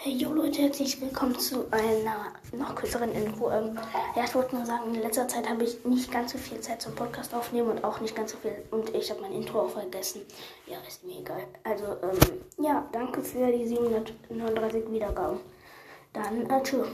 Hey, yo Leute, herzlich willkommen zu einer noch kürzeren Info. Ähm, ja, ich wollte nur sagen, in letzter Zeit habe ich nicht ganz so viel Zeit zum Podcast aufnehmen und auch nicht ganz so viel. Und ich habe mein Intro auch vergessen. Ja, ist mir egal. Also, ähm, ja, danke für die 739 Wiedergaben. Dann, äh, tschüss.